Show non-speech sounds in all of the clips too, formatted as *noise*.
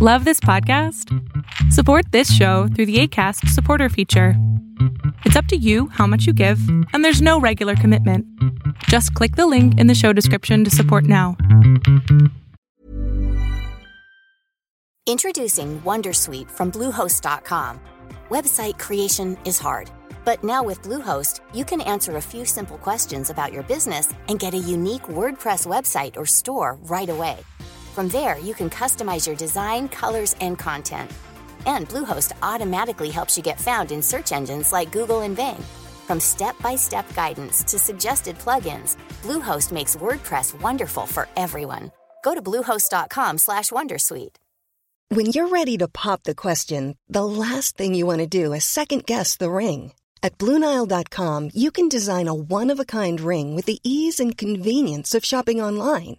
Love this podcast? Support this show through the ACAST supporter feature. It's up to you how much you give, and there's no regular commitment. Just click the link in the show description to support now. Introducing Wondersuite from Bluehost.com. Website creation is hard, but now with Bluehost, you can answer a few simple questions about your business and get a unique WordPress website or store right away. From there, you can customize your design, colors, and content. And Bluehost automatically helps you get found in search engines like Google and Bing. From step-by-step guidance to suggested plugins, Bluehost makes WordPress wonderful for everyone. Go to bluehost.com/wondersuite. When you're ready to pop the question, the last thing you want to do is second guess the ring. At BlueNile.com, you can design a one-of-a-kind ring with the ease and convenience of shopping online.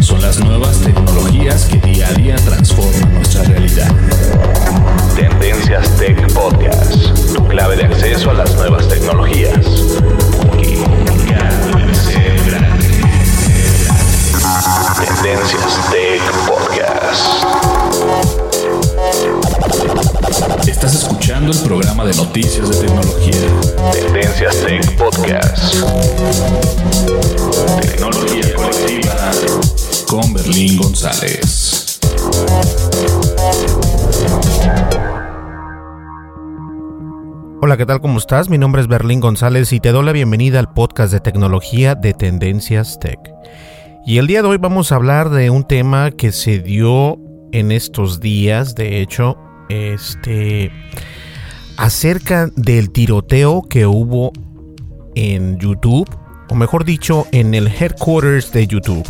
son las nuevas tecnologías que día a día transforman nuestra realidad. Tendencias Tech Podcast, tu clave de acceso a las nuevas tecnologías. Tendencias Tech Podcast. Estás escuchando el programa de noticias de tecnología. Tendencias Tech Podcast. Tecnología colectiva con Berlín González. Hola, ¿qué tal? ¿Cómo estás? Mi nombre es Berlín González y te doy la bienvenida al podcast de tecnología de Tendencias Tech. Y el día de hoy vamos a hablar de un tema que se dio en estos días, de hecho, este acerca del tiroteo que hubo en YouTube, o mejor dicho, en el headquarters de YouTube.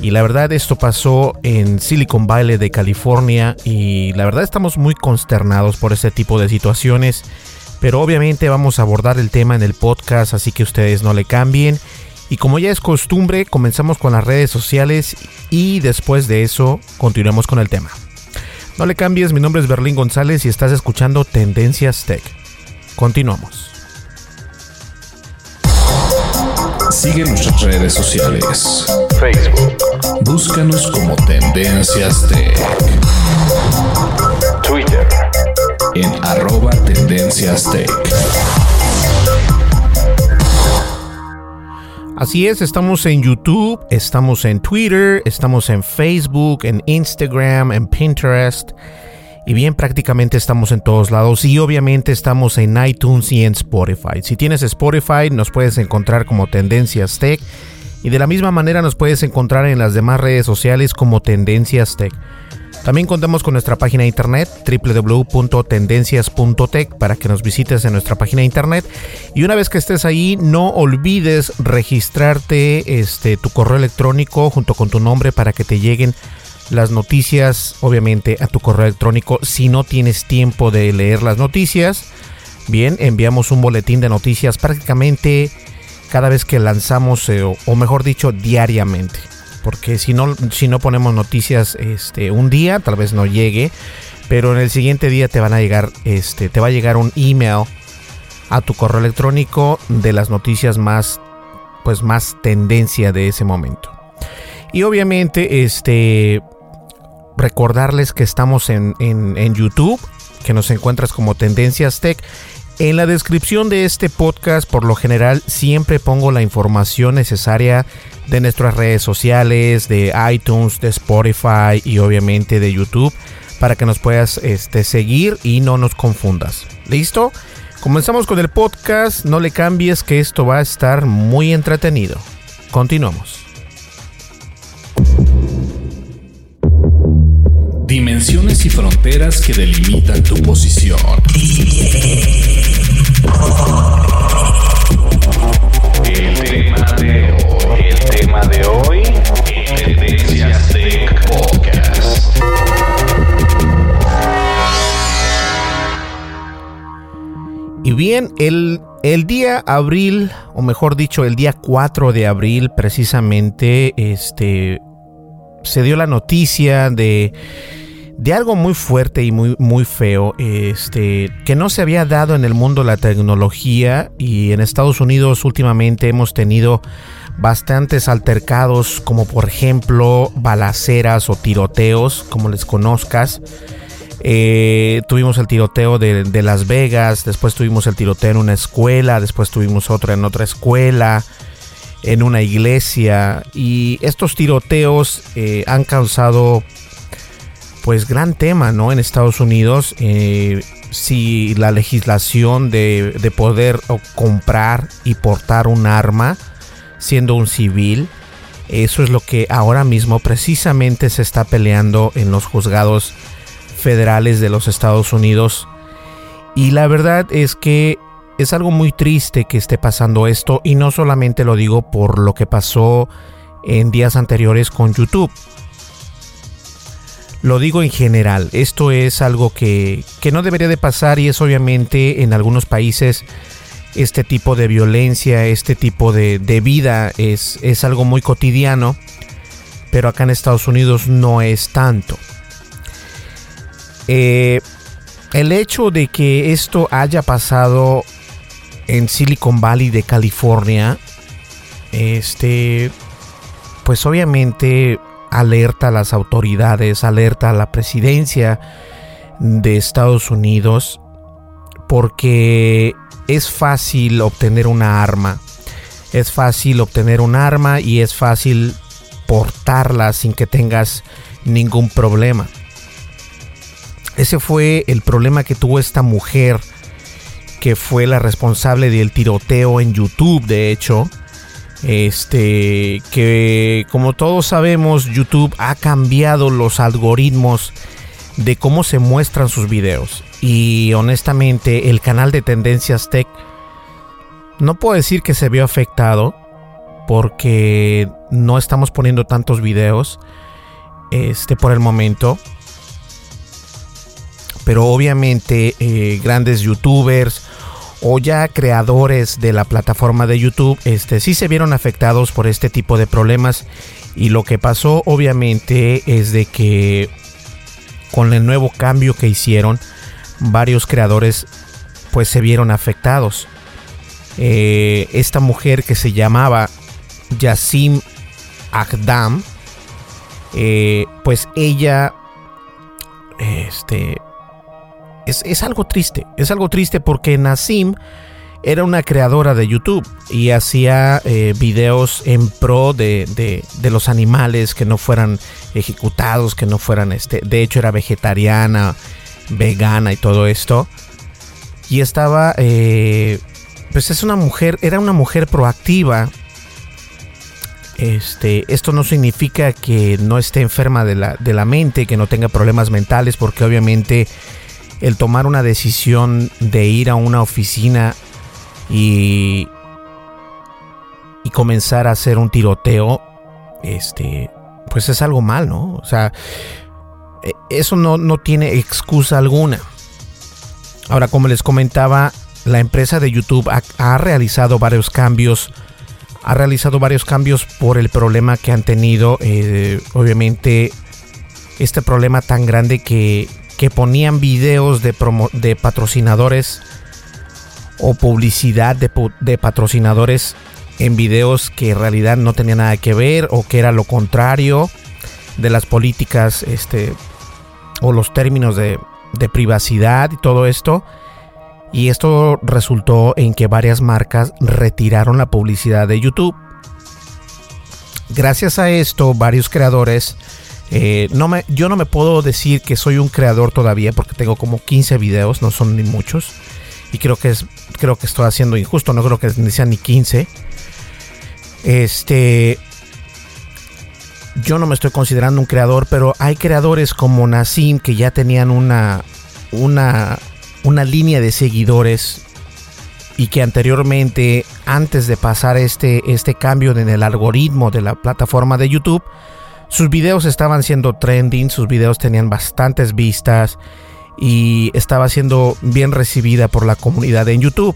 Y la verdad esto pasó en Silicon Valley de California y la verdad estamos muy consternados por ese tipo de situaciones. Pero obviamente vamos a abordar el tema en el podcast, así que ustedes no le cambien. Y como ya es costumbre, comenzamos con las redes sociales y después de eso continuamos con el tema. No le cambies, mi nombre es Berlín González y estás escuchando Tendencias Tech. Continuamos. Sigue nuestras redes sociales. Facebook. Búscanos como Tendencias Tech. Twitter. En arroba Tendencias Tech. Así es, estamos en YouTube, estamos en Twitter, estamos en Facebook, en Instagram, en Pinterest. Y bien, prácticamente estamos en todos lados y obviamente estamos en iTunes y en Spotify. Si tienes Spotify nos puedes encontrar como Tendencias Tech y de la misma manera nos puedes encontrar en las demás redes sociales como Tendencias Tech. También contamos con nuestra página de internet www.tendencias.tech para que nos visites en nuestra página de internet y una vez que estés ahí no olvides registrarte este tu correo electrónico junto con tu nombre para que te lleguen las noticias obviamente a tu correo electrónico si no tienes tiempo de leer las noticias. Bien, enviamos un boletín de noticias prácticamente cada vez que lanzamos eh, o mejor dicho diariamente porque si no, si no ponemos noticias este, un día, tal vez no llegue, pero en el siguiente día te van a llegar, este, te va a llegar un email a tu correo electrónico de las noticias más, pues más tendencia de ese momento. Y obviamente, este, recordarles que estamos en, en, en YouTube, que nos encuentras como Tendencias Tech. En la descripción de este podcast, por lo general, siempre pongo la información necesaria de nuestras redes sociales, de iTunes, de Spotify y obviamente de YouTube para que nos puedas este, seguir y no nos confundas. ¿Listo? Comenzamos con el podcast, no le cambies que esto va a estar muy entretenido. Continuamos. Dimensiones y fronteras que delimitan tu posición. El tema de hoy, el tema de hoy, Tendencias Podcast. Y bien, el, el día abril, o mejor dicho, el día 4 de abril, precisamente, este, se dio la noticia de de algo muy fuerte y muy, muy feo, este, que no se había dado en el mundo de la tecnología y en Estados Unidos últimamente hemos tenido bastantes altercados como por ejemplo balaceras o tiroteos, como les conozcas. Eh, tuvimos el tiroteo de, Las Vegas, después tuvimos el tiroteo en una escuela, después tuvimos otro en otra escuela, en una iglesia. Y estos tiroteos eh, han causado pues gran tema ¿no? en Estados Unidos. Eh, si la legislación de, de poder comprar y portar un arma siendo un civil, eso es lo que ahora mismo precisamente se está peleando en los juzgados federales de los Estados Unidos. Y la verdad es que es algo muy triste que esté pasando esto y no solamente lo digo por lo que pasó en días anteriores con YouTube. Lo digo en general, esto es algo que, que no debería de pasar y es obviamente en algunos países este tipo de violencia, este tipo de, de vida es, es algo muy cotidiano, pero acá en Estados Unidos no es tanto. Eh, el hecho de que esto haya pasado en Silicon Valley de California, este, pues obviamente alerta a las autoridades, alerta a la presidencia de Estados Unidos, porque es fácil obtener una arma, es fácil obtener un arma y es fácil portarla sin que tengas ningún problema. Ese fue el problema que tuvo esta mujer, que fue la responsable del tiroteo en YouTube, de hecho. Este, que como todos sabemos, YouTube ha cambiado los algoritmos de cómo se muestran sus videos. Y honestamente, el canal de Tendencias Tech no puedo decir que se vio afectado porque no estamos poniendo tantos videos este por el momento pero obviamente eh, grandes youtubers o ya creadores de la plataforma de YouTube este, sí se vieron afectados por este tipo de problemas. Y lo que pasó obviamente es de que con el nuevo cambio que hicieron varios creadores pues se vieron afectados. Eh, esta mujer que se llamaba Yassim Agdam eh, pues ella este es, algo triste. Es algo triste porque Nassim era una creadora de YouTube y hacía eh, videos en pro de, de, los animales que no fueran ejecutados, que no fueran, este, de hecho era vegetariana, vegana y todo esto. Y estaba, eh, pues es una mujer, era una mujer proactiva. Este, esto no significa que no esté enferma de la, de la mente, que no tenga problemas mentales, porque obviamente el tomar una decisión de ir a una oficina y, y comenzar a hacer un tiroteo, este, pues es algo mal, ¿no? O sea, e, eso no, no tiene excusa alguna. Ahora, como les comentaba, la empresa de YouTube ha, realizado varios cambios. Ha realizado varios cambios por el problema que han tenido. Eh, obviamente, este problema tan grande que, que ponían videos de, de patrocinadores o publicidad de, patrocinadores en videos que en realidad no tenían nada que ver o que era lo contrario de las políticas este, o los términos de, de privacidad y todo esto. Y esto resultó en que varias marcas retiraron la publicidad de YouTube. Gracias a esto, varios creadores eh, no me, yo no me puedo decir que soy un creador todavía porque tengo como 15 videos, no son ni muchos. Y creo que, es, creo que estoy haciendo injusto, no creo que sean ni 15. Este, yo no me estoy considerando un creador, pero hay creadores como Nassim que ya tenían una, una, una línea de seguidores y que anteriormente, antes de pasar este, este cambio en el algoritmo de la plataforma de YouTube, sus videos estaban siendo trending, sus videos tenían bastantes vistas y estaba siendo bien recibida por la comunidad en YouTube,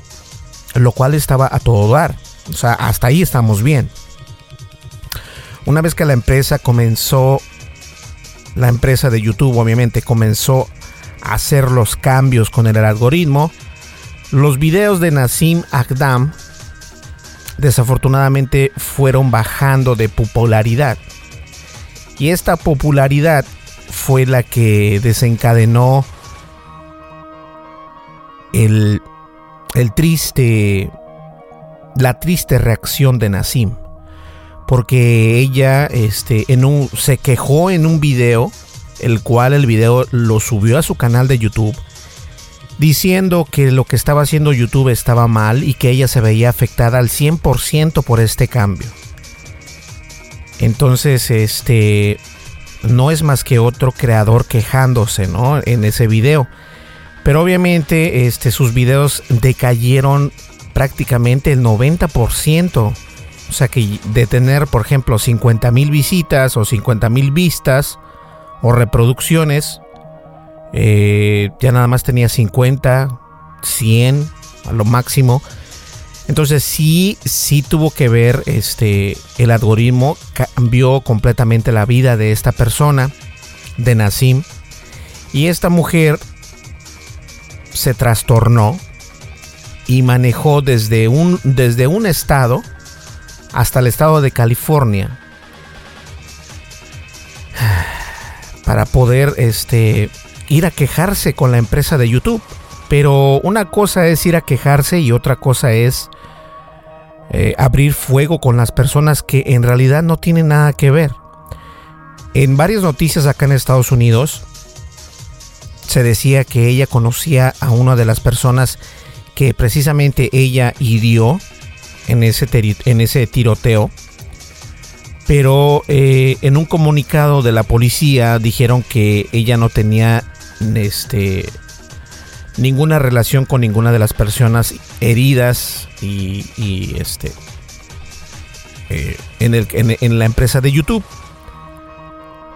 lo cual estaba a todo dar. O sea, hasta ahí estamos bien. Una vez que la empresa comenzó, la empresa de YouTube obviamente comenzó a hacer los cambios con el algoritmo, los videos de Nassim Akdam desafortunadamente fueron bajando de popularidad. Y esta popularidad fue la que desencadenó el, el triste, la triste reacción de Nassim porque ella este, en un, se quejó en un video, el cual el video lo subió a su canal de YouTube, diciendo que lo que estaba haciendo YouTube estaba mal y que ella se veía afectada al 100% por este cambio. Entonces, este no es más que otro creador quejándose, ¿no? En ese video. Pero obviamente este, sus videos decayeron prácticamente el 90% o sea que de tener, por ejemplo, 50 mil visitas o 50 mil vistas o reproducciones, eh, ya nada más tenía 50, 100 a lo máximo. Entonces sí, sí tuvo que ver este, el algoritmo, cambió completamente la vida de esta persona, de Nassim. Y esta mujer se trastornó y manejó desde un, desde un estado hasta el estado de California para poder este ir a quejarse con la empresa de YouTube. Pero una cosa es ir a quejarse y otra cosa es eh, abrir fuego con las personas que en realidad no tienen nada que ver. En varias noticias acá en Estados Unidos se decía que ella conocía a una de las personas que precisamente ella hirió en ese, en ese tiroteo. Pero eh, en un comunicado de la policía dijeron que ella no tenía este, ninguna relación con ninguna de las personas heridas y, este, eh, en, el, en, la empresa de YouTube.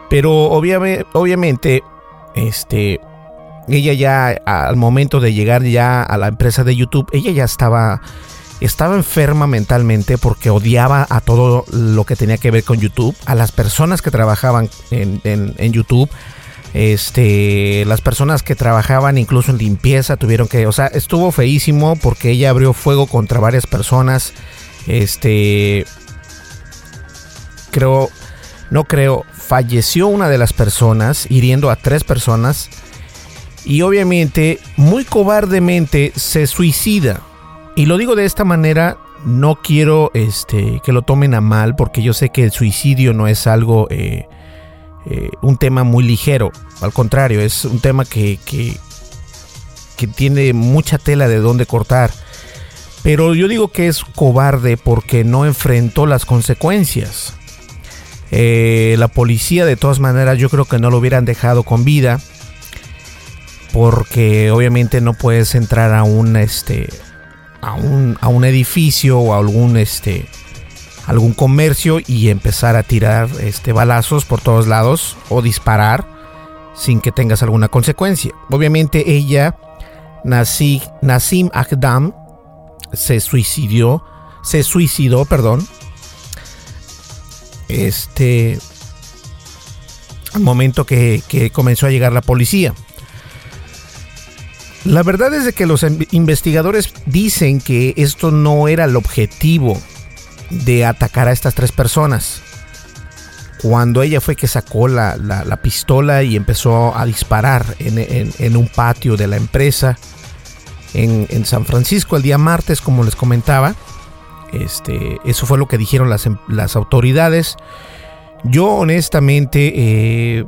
Pero obviamente, obviamente, este, ella ya al momento de llegar ya a la empresa de YouTube, ella ya estaba estaba enferma mentalmente porque odiaba a todo lo que tenía que ver con YouTube, a las personas que trabajaban en, YouTube, este, las personas que trabajaban incluso en limpieza tuvieron que, o sea, estuvo feísimo porque ella abrió fuego contra varias personas, este, creo, no creo, falleció una de las personas, hiriendo a tres personas, y obviamente, muy cobardemente, se suicida. Y lo digo de esta manera, no quiero este, que lo tomen a mal, porque yo sé que el suicidio no es algo, eh, eh, un tema muy ligero. Al contrario, es un tema que, que, tiene mucha tela de dónde cortar. Pero yo digo que es cobarde porque no enfrentó las consecuencias. Eh, la policía de todas maneras yo creo que no lo hubieran dejado con vida. Porque obviamente no puedes entrar a un este a un, a un edificio o a algún este algún comercio y empezar a tirar este balazos por todos lados o disparar sin que tengas alguna consecuencia. Obviamente ella Nassim Akdam se suicidó, se suicidó, perdón. Este al momento que, que comenzó a llegar la policía. La verdad es de que los investigadores dicen que esto no era el objetivo de atacar a estas tres personas. Cuando ella fue que sacó la, pistola y empezó a disparar en, un patio de la empresa en, San Francisco el día martes, como les comentaba. Este, eso fue lo que dijeron las, em, las autoridades. Yo honestamente eh,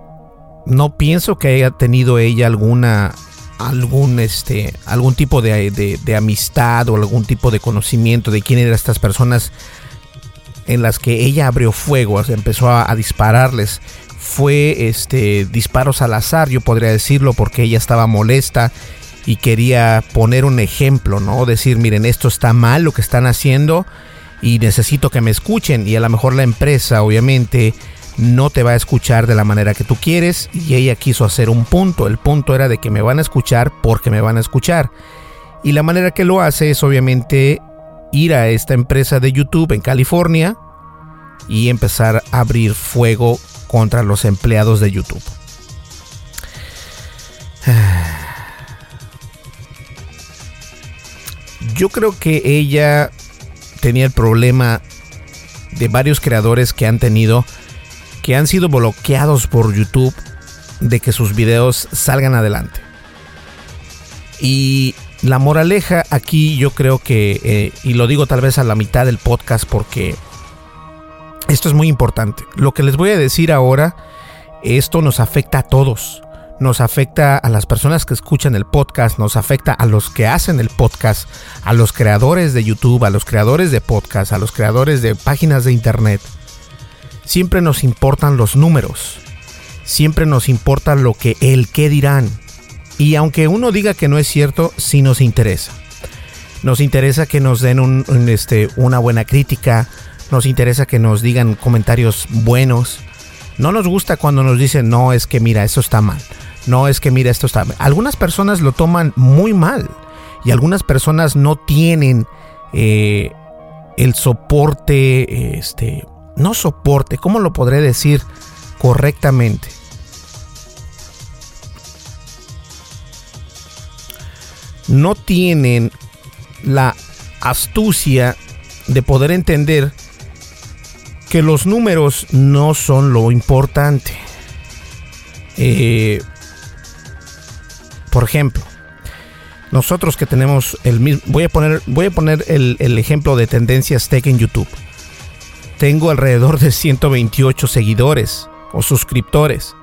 no pienso que haya tenido ella alguna algún, este, algún tipo de, amistad o algún tipo de conocimiento de quién eran estas personas en las que ella abrió fuego, empezó a, dispararles. Fue este, disparos al azar, yo podría decirlo, porque ella estaba molesta y quería poner un ejemplo, ¿no? Decir, miren, esto está mal lo que están haciendo y necesito que me escuchen. Y a lo mejor la empresa, obviamente, no te va a escuchar de la manera que tú quieres y ella quiso hacer un punto. El punto era de que me van a escuchar porque me van a escuchar. Y la manera que lo hace es obviamente ir a esta empresa de YouTube en California y empezar a abrir fuego contra los empleados de YouTube. *sighs* Yo creo que ella tenía el problema de varios creadores que han tenido que han sido bloqueados por YouTube de que sus videos salgan adelante. Y la moraleja aquí yo creo que, eh, y lo digo tal vez a la mitad del podcast porque esto es muy importante. Lo que les voy a decir ahora, esto nos afecta a todos. Nos afecta a las personas que escuchan el podcast, nos afecta a los que hacen el podcast, a los creadores de YouTube, a los creadores de podcast, a los creadores de páginas de internet siempre nos importan los números, siempre nos importa lo que el qué dirán. Y aunque uno diga que no es cierto, sí nos interesa. Nos interesa que nos den un, este, una buena crítica, nos interesa que nos digan comentarios buenos. No nos gusta cuando nos dicen, no, es que mira, esto está mal. No, es que mira, esto está mal. Algunas personas lo toman muy mal y algunas personas no tienen eh, el soporte este, no soporte, ¿cómo lo podré decir correctamente? No tienen la astucia de poder entender que los números no son lo importante. Eh, por ejemplo, nosotros que tenemos el mismo, voy a poner, voy a poner el, el ejemplo de tendencias tech en YouTube tengo alrededor de 128 seguidores o suscriptores.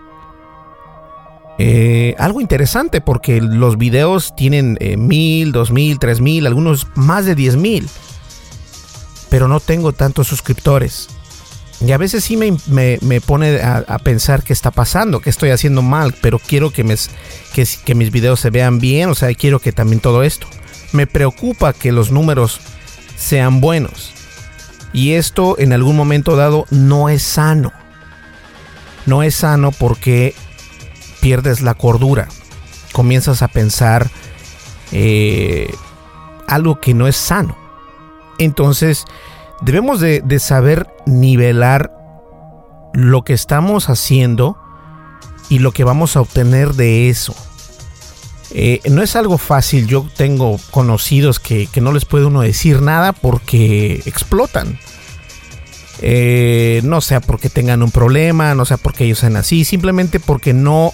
Eh, algo interesante porque los videos tienen eh, mil, dos mil, tres mil, algunos más de diez mil. Pero no tengo tantos suscriptores. Y a veces sí me, pone a, pensar qué está pasando, qué estoy haciendo mal, pero quiero que, que, que mis videos se vean bien, o sea, quiero que también todo esto. Me preocupa que los números sean buenos. Y esto en algún momento dado no es sano. No es sano porque pierdes la cordura. Comienzas a pensar eh, algo que no es sano. Entonces debemos de, saber nivelar lo que estamos haciendo y lo que vamos a obtener de eso. Eh, no es algo fácil. Yo tengo conocidos que, no les puede uno decir nada porque explotan. Eh, no sea porque tengan un problema, no sea porque ellos sean así, simplemente porque no,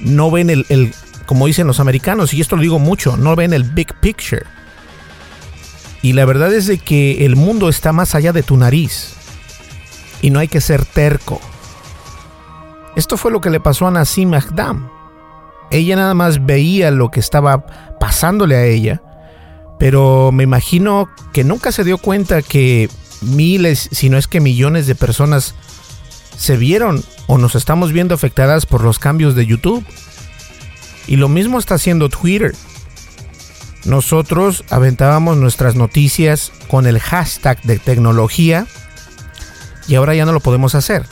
no ven el, el, como dicen los americanos, y esto lo digo mucho, no ven el big picture. Y la verdad es de que el mundo está más allá de tu nariz. Y no hay que ser terco. Esto fue lo que le pasó a Nassim Agdam ella nada más veía lo que estaba pasándole a ella, pero me imagino que nunca se dio cuenta que miles, si no es que millones de personas se vieron o nos estamos viendo afectadas por los cambios de YouTube. Y lo mismo está haciendo Twitter. Nosotros aventábamos nuestras noticias con el hashtag de tecnología y ahora ya no lo podemos hacer.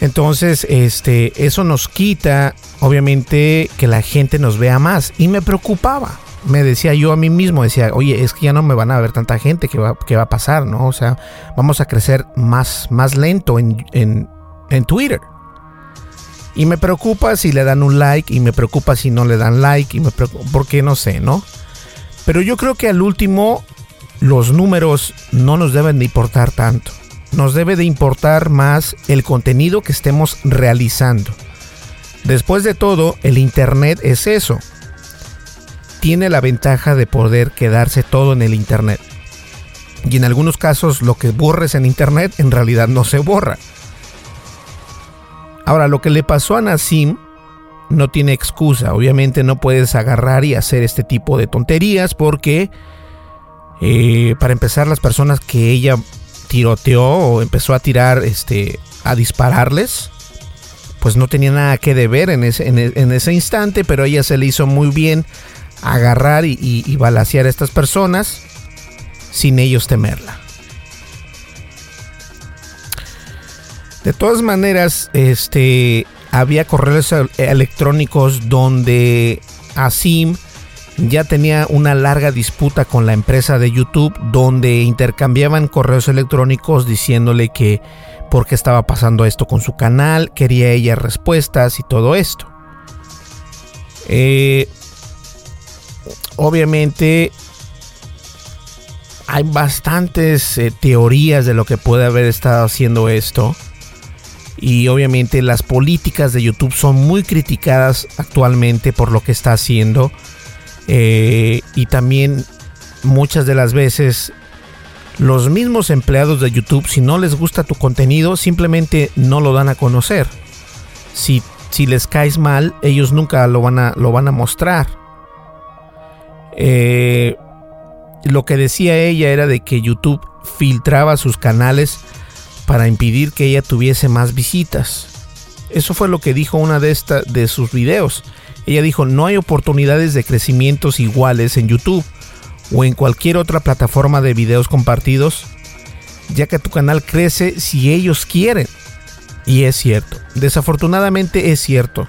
Entonces, este, eso nos quita, obviamente, que la gente nos vea más. Y me preocupaba. Me decía yo a mí mismo, decía, oye, es que ya no me van a ver tanta gente, ¿qué va, va a pasar? ¿No? O sea, vamos a crecer más, más lento en, en Twitter. Y me preocupa si le dan un like, y me preocupa si no le dan like, y me preocupa, porque no sé, ¿no? Pero yo creo que al último, los números no nos deben de importar tanto nos debe de importar más el contenido que estemos realizando. Después de todo, el Internet es eso. Tiene la ventaja de poder quedarse todo en el Internet. Y en algunos casos lo que borres en Internet en realidad no se borra. Ahora, lo que le pasó a Nassim no tiene excusa. Obviamente no puedes agarrar y hacer este tipo de tonterías porque, eh, para empezar, las personas que ella tiroteó o empezó a tirar, este, a dispararles, pues no tenía nada que deber en ese, en, ese instante, pero ella se le hizo muy bien agarrar y, y, a estas personas sin ellos temerla. De todas maneras, este había correos electrónicos donde Asim ya tenía una larga disputa con la empresa de YouTube donde intercambiaban correos electrónicos diciéndole que por qué estaba pasando esto con su canal, quería ella respuestas y todo esto. Eh, obviamente hay bastantes eh, teorías de lo que puede haber estado haciendo esto. Y obviamente las políticas de YouTube son muy criticadas actualmente por lo que está haciendo. Eh, y también muchas de las veces los mismos empleados de YouTube, si no les gusta tu contenido, simplemente no lo dan a conocer. Si, si les caes mal, ellos nunca lo van a, lo van a mostrar. Eh, lo que decía ella era de que YouTube filtraba sus canales para impedir que ella tuviese más visitas. Eso fue lo que dijo una de, de sus videos. Ella dijo, no hay oportunidades de crecimientos iguales en YouTube o en cualquier otra plataforma de videos compartidos, ya que tu canal crece si ellos quieren. Y es cierto, desafortunadamente es cierto.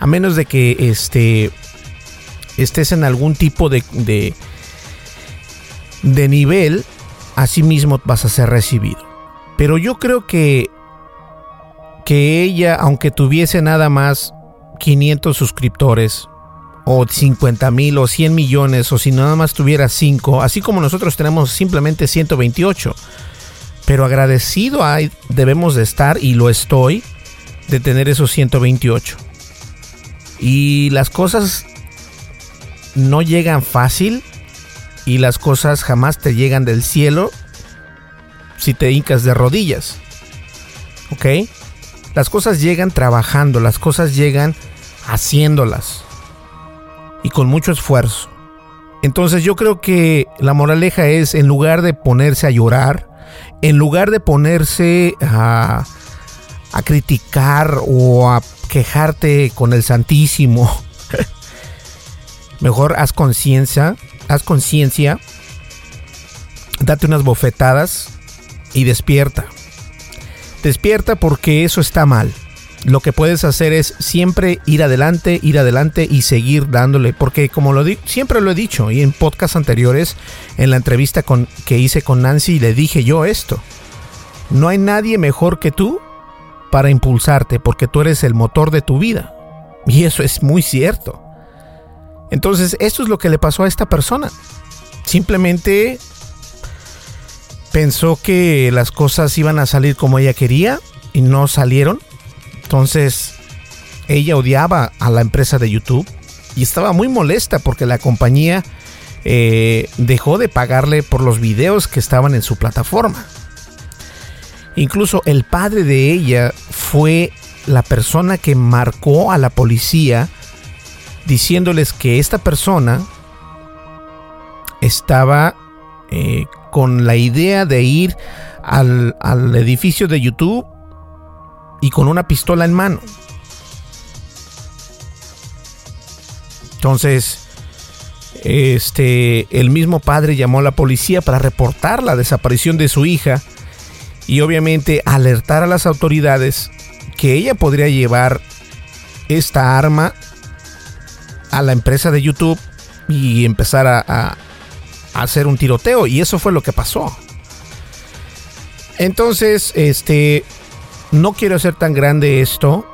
A menos de que este, estés en algún tipo de, de, de nivel, así mismo vas a ser recibido. Pero yo creo que, que ella, aunque tuviese nada más 500 suscriptores, o 50 mil, o 100 millones, o si nada más tuviera 5, así como nosotros tenemos simplemente 128. Pero agradecido hay, debemos de estar, y lo estoy, de tener esos 128. Y las cosas no llegan fácil, y las cosas jamás te llegan del cielo si te hincas de rodillas. ¿Ok? Las cosas llegan trabajando, las cosas llegan haciéndolas y con mucho esfuerzo. Entonces yo creo que la moraleja es, en lugar de ponerse a llorar, en lugar de ponerse a, a criticar o a quejarte con el Santísimo, *laughs* mejor haz conciencia, haz conciencia, date unas bofetadas y despierta. Despierta porque eso está mal lo que puedes hacer es siempre ir adelante, ir adelante y seguir dándole, porque como lo siempre lo he dicho y en podcasts anteriores, en la entrevista que hice con Nancy, le dije yo esto. No hay nadie mejor que tú para impulsarte, porque tú eres el motor de tu vida. Y eso es muy cierto. Entonces, esto es lo que le pasó a esta persona. Simplemente pensó que las cosas iban a salir como ella quería y no salieron entonces, ella odiaba a la empresa de YouTube y estaba muy molesta porque la compañía eh, dejó de pagarle por los videos que estaban en su plataforma. Incluso el padre de ella fue la persona que marcó a la policía diciéndoles que esta persona estaba eh, con la idea de ir al, al edificio de YouTube y con una pistola en mano. Entonces, este, el mismo padre llamó a la policía para reportar la desaparición de su hija y obviamente alertar a las autoridades que ella podría llevar esta arma a la empresa de YouTube y empezar a, hacer un tiroteo y eso fue lo que pasó. Entonces, este, no quiero hacer tan grande esto.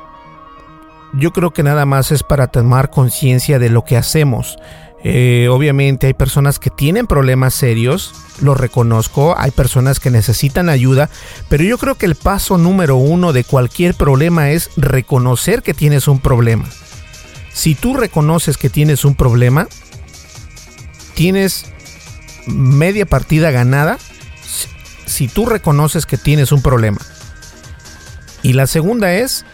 Yo creo que nada más es para tomar conciencia de lo que hacemos. Eh, obviamente hay personas que tienen problemas serios, lo reconozco, hay personas que necesitan ayuda, pero yo creo que el paso número uno de cualquier problema es reconocer que tienes un problema. Si tú reconoces que tienes un problema, tienes media partida ganada si tú reconoces que tienes un problema. Y la segunda es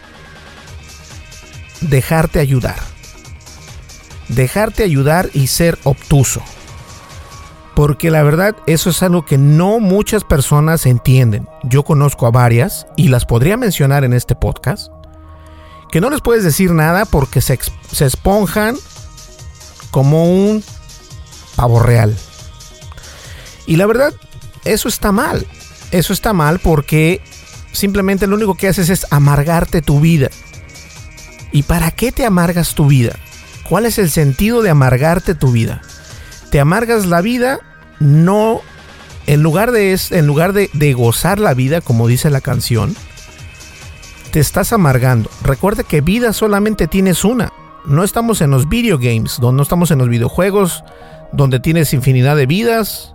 dejarte ayudar. Dejarte ayudar y ser obtuso. Porque la verdad eso es algo que no muchas personas entienden. Yo conozco a varias y las podría mencionar en este podcast. Que no les puedes decir nada porque se, se esponjan como un pavo real. Y la verdad, eso está mal. Eso está mal porque simplemente lo único que haces es amargarte tu vida. ¿Y para qué te amargas tu vida? ¿Cuál es el sentido de amargarte tu vida? Te amargas la vida no en lugar de en lugar de, de gozar la vida como dice la canción, te estás amargando. Recuerda que vida solamente tienes una. No estamos en los video games, donde no estamos en los videojuegos, donde tienes infinidad de vidas,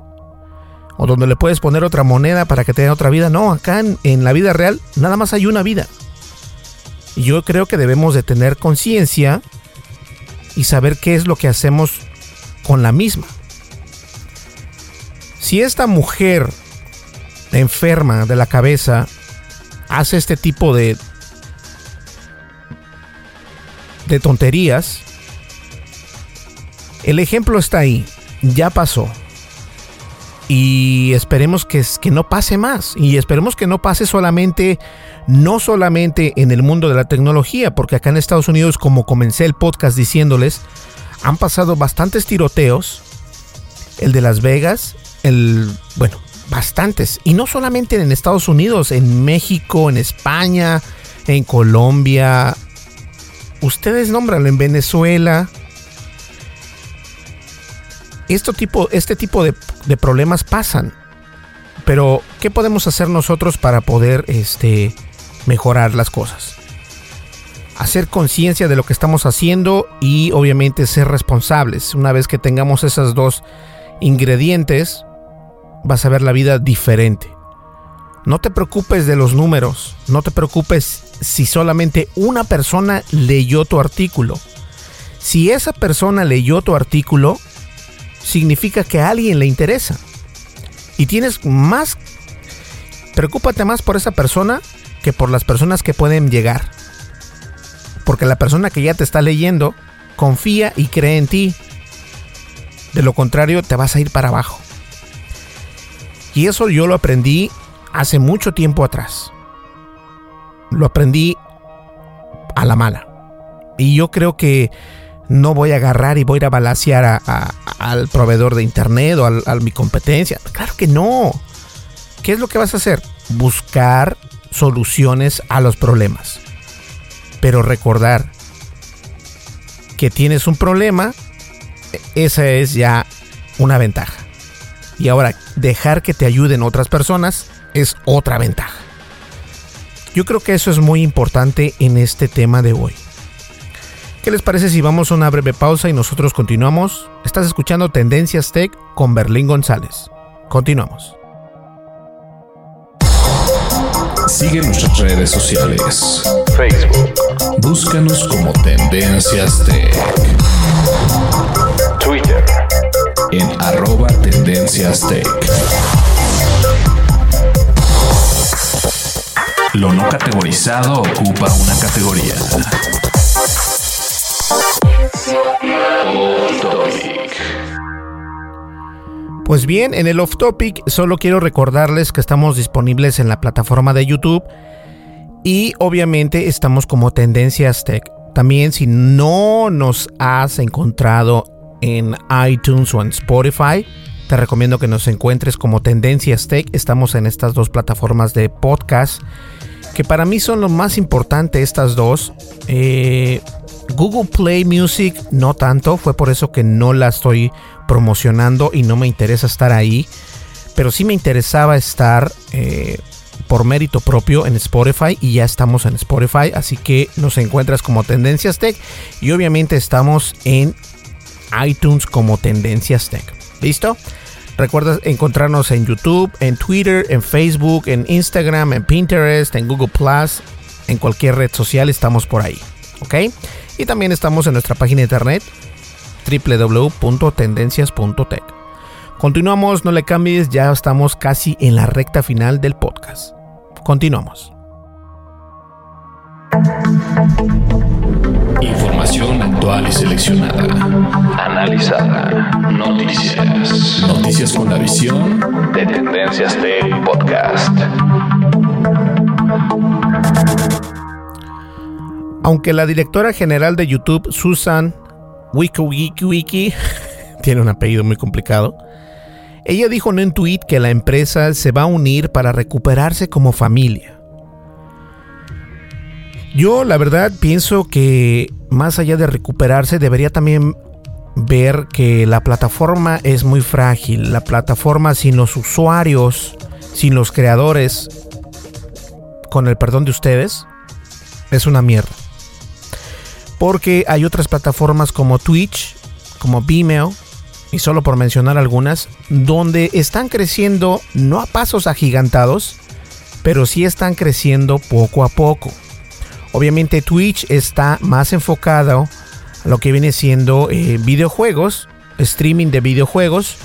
o donde le puedes poner otra moneda para que tenga otra vida. No, acá en, la vida real nada más hay una vida. Y yo creo que debemos de tener conciencia y saber qué es lo que hacemos con la misma. Si esta mujer enferma de la cabeza hace este tipo de de tonterías, el ejemplo está ahí, ya pasó. Y esperemos que, que no pase más. Y esperemos que no pase solamente, no solamente en el mundo de la tecnología, porque acá en Estados Unidos, como comencé el podcast diciéndoles, han pasado bastantes tiroteos. El de Las Vegas, el, bueno, bastantes. Y no solamente en Estados Unidos, en México, en España, en Colombia. Ustedes nómbralo en Venezuela, este tipo, este tipo de, problemas pasan. Pero, ¿qué podemos hacer nosotros para poder este, mejorar las cosas? Hacer conciencia de lo que estamos haciendo y obviamente ser responsables. Una vez que tengamos esos dos ingredientes, vas a ver la vida diferente. No te preocupes de los números, no te preocupes si solamente una persona leyó tu artículo. Si esa persona leyó tu artículo, significa que a alguien le interesa. Y tienes más, preocúpate más por esa persona que por las personas que pueden llegar. Porque la persona que ya te está leyendo confía y cree en ti. De lo contrario, te vas a ir para abajo. Y eso yo lo aprendí hace mucho tiempo atrás. Lo aprendí a la mala. Y yo creo que no voy a agarrar y voy a ir a balasear al proveedor de internet o a mi competencia. Claro que no. ¿Qué es lo que vas a hacer? Buscar soluciones a los problemas. Pero recordar que tienes un problema, esa es ya una ventaja. Y ahora, dejar que te ayuden otras personas es otra ventaja. Yo creo que eso es muy importante en este tema de hoy. ¿Qué les parece si vamos a una breve pausa y nosotros continuamos? Estás escuchando Tendencias Tech con Berlín González. Continuamos. Sigue nuestras redes sociales. Facebook. Búscanos como Tendencias Tech. Twitter. En arroba Tendencias Tech. Lo no categorizado ocupa una categoría. Pues bien, en el off topic solo quiero recordarles que estamos disponibles en la plataforma de YouTube y obviamente estamos como Tendencias Tech. También si no nos has encontrado en iTunes o en Spotify, te recomiendo que nos encuentres como Tendencias Tech. Estamos en estas dos plataformas de podcast que para mí son lo más importante estas dos. Eh, Google Play Music no tanto, fue por eso que no la estoy promocionando y no me interesa estar ahí, pero sí me interesaba estar eh, por mérito propio en Spotify y ya estamos en Spotify, así que nos encuentras como Tendencias Tech y obviamente estamos en iTunes como Tendencias Tech. ¿Listo? Recuerda encontrarnos en YouTube, en Twitter, en Facebook, en Instagram, en Pinterest, en Google Plus, en cualquier red social estamos por ahí. ¿Ok? Y también estamos en nuestra página de internet www.tendencias.tech. Continuamos, no le cambies, ya estamos casi en la recta final del podcast. Continuamos. Información actual y seleccionada. Analizada. Noticias. Noticias con la visión de Tendencias Tech Podcast. Aunque la directora general de YouTube, Susan Wiki *laughs* tiene un apellido muy complicado, ella dijo en un tweet que la empresa se va a unir para recuperarse como familia. Yo la verdad pienso que más allá de recuperarse debería también ver que la plataforma es muy frágil. La plataforma sin los usuarios, sin los creadores, con el perdón de ustedes, es una mierda. Porque hay otras plataformas como Twitch, como Vimeo, y solo por mencionar algunas, donde están creciendo no a pasos agigantados, pero sí están creciendo poco a poco. Obviamente Twitch está más enfocado a lo que viene siendo eh, videojuegos, streaming de videojuegos,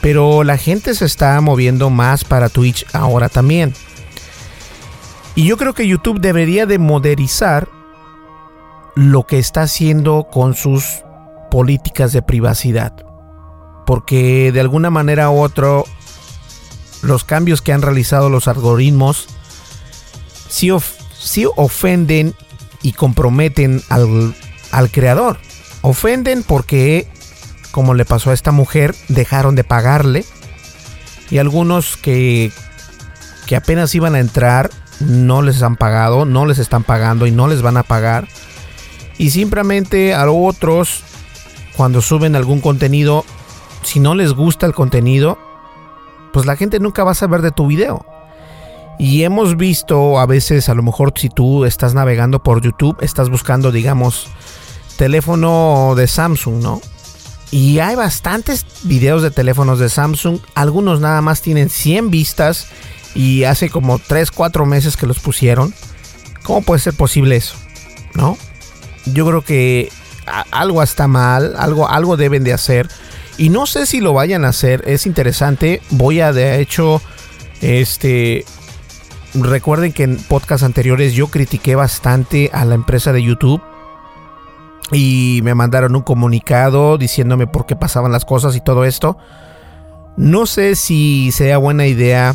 pero la gente se está moviendo más para Twitch ahora también. Y yo creo que YouTube debería de modernizar lo que está haciendo con sus políticas de privacidad. Porque de alguna manera u otra, los cambios que han realizado los algoritmos sí, ofenden y comprometen al, al creador. Ofenden porque, como le pasó a esta mujer, dejaron de pagarle. Y algunos que, que apenas iban a entrar no les han pagado, no les están pagando y no les van a pagar. Y simplemente a otros, cuando suben algún contenido, si no les gusta el contenido, pues la gente nunca va a saber de tu video. Y hemos visto a veces, a lo mejor si tú estás navegando por YouTube, estás buscando, digamos, teléfono de Samsung, ¿no? Y hay bastantes videos de teléfonos de Samsung, algunos nada más tienen 100 vistas y hace como 3, 4 meses que los pusieron. ¿Cómo puede ser posible eso? ¿No? Yo creo que algo está mal, algo, algo deben de hacer. Y no sé si lo vayan a hacer, es interesante. Voy a, de hecho, este... Recuerden que en podcasts anteriores yo critiqué bastante a la empresa de YouTube y me mandaron un comunicado diciéndome por qué pasaban las cosas y todo esto. No sé si sea buena idea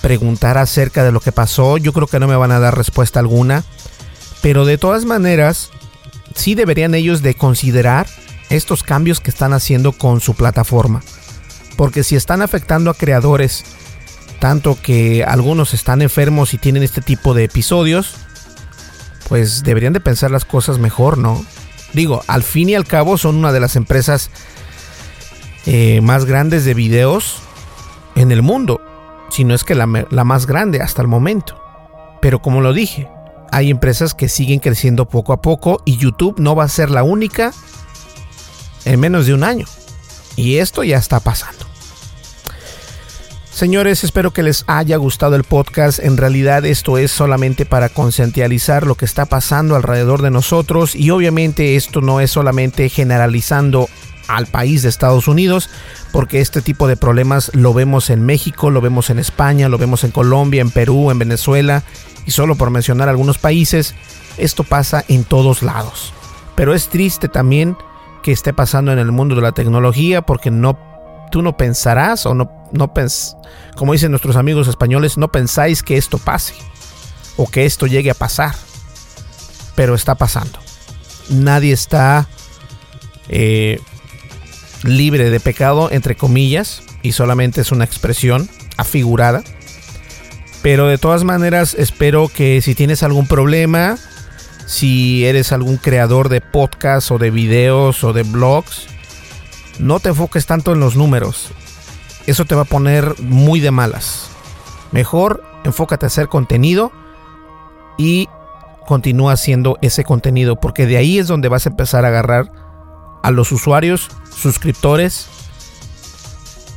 preguntar acerca de lo que pasó. Yo creo que no me van a dar respuesta alguna. Pero de todas maneras, sí deberían ellos de considerar estos cambios que están haciendo con su plataforma. Porque si están afectando a creadores, tanto que algunos están enfermos y tienen este tipo de episodios, pues deberían de pensar las cosas mejor, ¿no? Digo, al fin y al cabo son una de las empresas eh, más grandes de videos en el mundo si no es que la, la más grande hasta el momento. Pero como lo dije, hay empresas que siguen creciendo poco a poco y YouTube no va a ser la única en menos de un año. Y esto ya está pasando. Señores, espero que les haya gustado el podcast. En realidad esto es solamente para concientizar lo que está pasando alrededor de nosotros y obviamente esto no es solamente generalizando al país de Estados Unidos, porque este tipo de problemas lo vemos en México, lo vemos en España, lo vemos en Colombia, en Perú, en Venezuela, y solo por mencionar algunos países, esto pasa en todos lados. Pero es triste también que esté pasando en el mundo de la tecnología, porque no, tú no pensarás o no, no pens, como dicen nuestros amigos españoles, no pensáis que esto pase o que esto llegue a pasar, pero está pasando. Nadie está eh, libre de pecado, entre comillas, y solamente es una expresión afigurada. Pero de todas maneras, espero que si tienes algún problema, si eres algún creador de podcast o de videos o de blogs, no te enfoques tanto en los números. Eso te va a poner muy de malas. Mejor enfócate a hacer contenido y continúa haciendo ese contenido, porque de ahí es donde vas a empezar a agarrar a los usuarios, suscriptores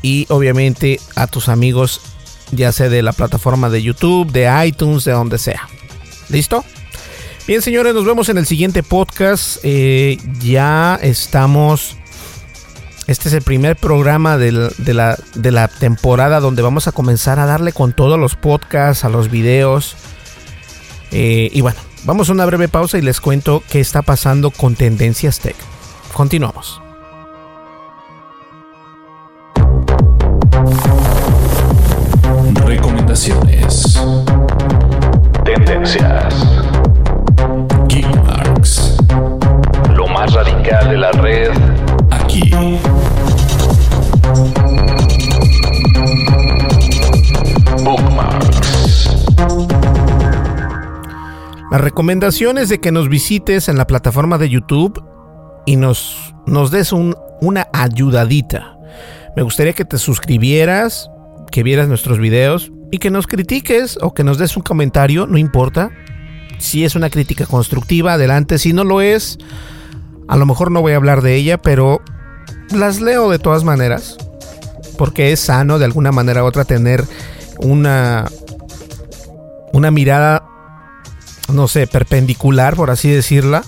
y obviamente a tus amigos, ya sea de la plataforma de YouTube, de iTunes, de donde sea. ¿Listo? Bien, señores, nos vemos en el siguiente podcast. Eh, ya estamos. Este es el primer programa de, la, temporada donde vamos a comenzar a darle con todos los podcasts, a los videos. Eh, y bueno, vamos a una breve pausa y les cuento qué está pasando con Tendencias Tech. Continuamos. Recomendaciones. Tendencias. Geekmarks. Lo más radical de la red La recomendación es de que nos visites en la plataforma de YouTube y nos, nos des un, una ayudadita. Me gustaría que te suscribieras, que vieras nuestros videos y que nos critiques o que nos des un comentario, no importa. Si es una crítica constructiva, adelante. Si no lo es, a lo mejor no voy a hablar de ella, pero las leo de todas maneras. Porque es sano de alguna manera u otra tener una, una mirada, no sé, perpendicular, por así decirla,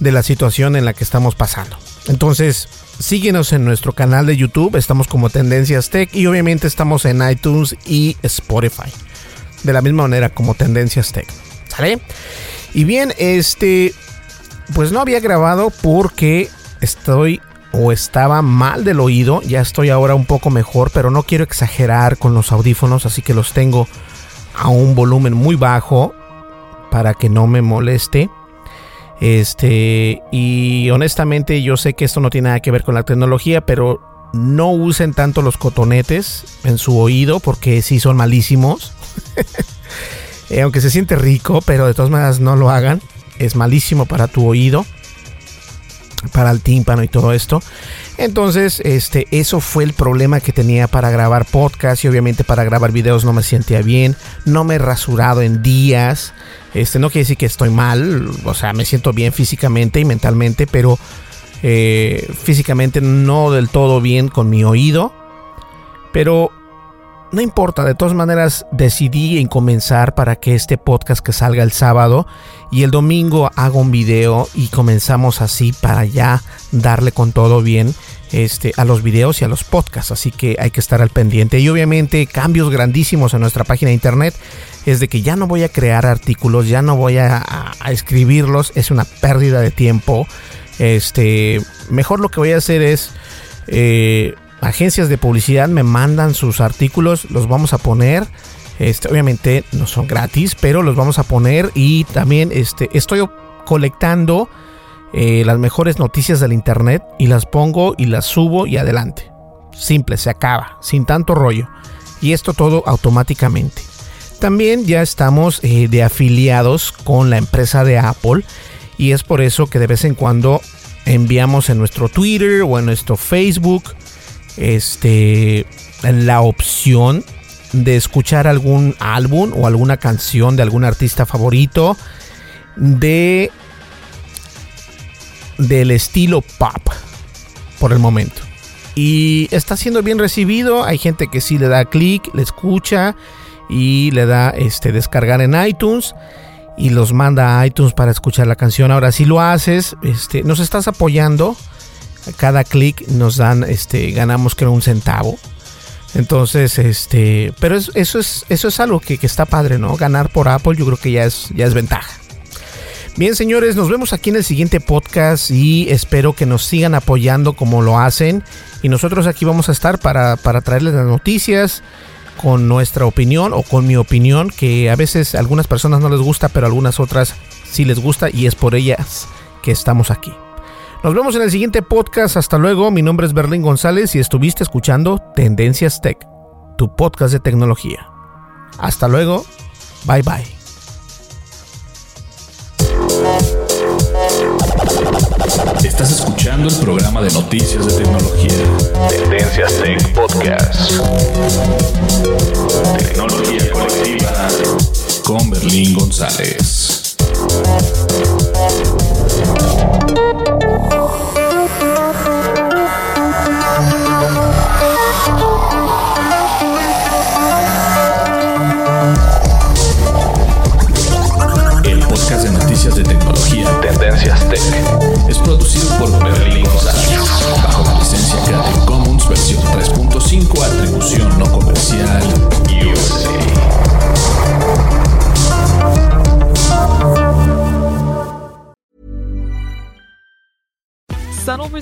de la situación en la que estamos pasando. Entonces, síguenos en nuestro canal de YouTube, estamos como Tendencias Tech y obviamente estamos en iTunes y Spotify. De la misma manera como Tendencias Tech. ¿Sale? Y bien, este, pues no había grabado porque estoy o estaba mal del oído. Ya estoy ahora un poco mejor, pero no quiero exagerar con los audífonos, así que los tengo a un volumen muy bajo para que no me moleste. Este, y honestamente yo sé que esto no tiene nada que ver con la tecnología, pero no usen tanto los cotonetes en su oído porque sí son malísimos. *laughs* Eh, aunque se siente rico, pero de todas maneras no lo hagan. Es malísimo para tu oído para el tímpano y todo esto. Entonces, este, eso fue el problema que tenía para grabar podcast y obviamente para grabar videos no me sentía bien, no me he rasurado en días. Este, no quiere decir que estoy mal, o sea, me siento bien físicamente y mentalmente, pero eh, físicamente no del todo bien con mi oído. Pero no importa, de todas maneras decidí en comenzar para que este podcast que salga el sábado y el domingo haga un video y comenzamos así para ya darle con todo bien este, a los videos y a los podcasts. Así que hay que estar al pendiente. Y obviamente cambios grandísimos en nuestra página de internet es de que ya no voy a crear artículos, ya no voy a, escribirlos, es una pérdida de tiempo. Este, mejor lo que voy a hacer es... Eh, agencias de publicidad me mandan sus artículos, los vamos a poner. Este, obviamente no son gratis, pero los vamos a poner y también este, estoy colectando eh, las mejores noticias del internet y las pongo y las subo y adelante. Simple, se acaba, sin tanto rollo. Y esto todo automáticamente. También ya estamos eh, de afiliados con la empresa de Apple y es por eso que de vez en cuando enviamos en nuestro Twitter o en nuestro Facebook este, la opción de escuchar algún álbum o alguna canción de algún artista favorito de del estilo pop por el momento. Y está siendo bien recibido. Hay gente que sí le da clic, le escucha y le da este descargar en iTunes y los manda a iTunes para escuchar la canción. Ahora si lo haces, este nos estás apoyando cada clic nos dan, este, ganamos creo un centavo. Entonces, este, pero eso es, eso es algo que, está padre, ¿no? Ganar por Apple, yo creo que ya es, ya es ventaja. Bien, señores, nos vemos aquí en el siguiente podcast y espero que nos sigan apoyando como lo hacen. Y nosotros aquí vamos a estar para, para traerles las noticias con nuestra opinión o con mi opinión, que a veces a algunas personas no les gusta, pero a algunas otras sí les gusta y es por ellas que estamos aquí. Nos vemos en el siguiente podcast. Hasta luego. Mi nombre es Berlín González y estuviste escuchando Tendencias Tech, tu podcast de tecnología. Hasta luego. Bye bye. Estás escuchando el programa de noticias de tecnología. Tendencias Tech Podcast. Tecnología colectiva con Berlín González.